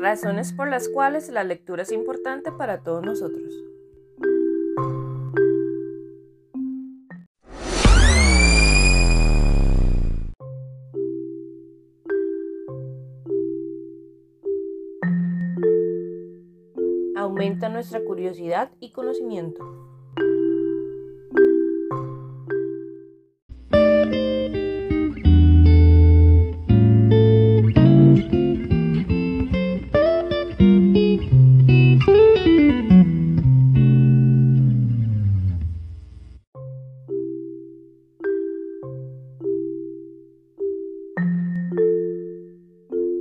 Razones por las cuales la lectura es importante para todos nosotros. Aumenta nuestra curiosidad y conocimiento.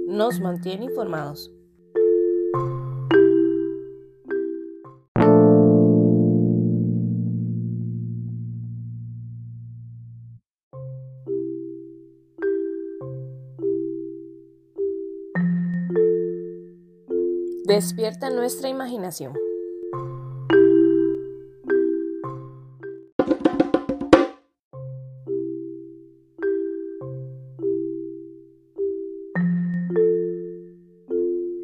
Nos mantiene informados. Despierta nuestra imaginación.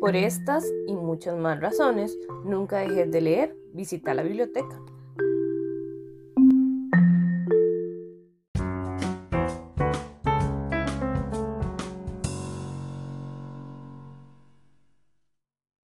Por estas y muchas más razones, nunca dejes de leer, visita la biblioteca.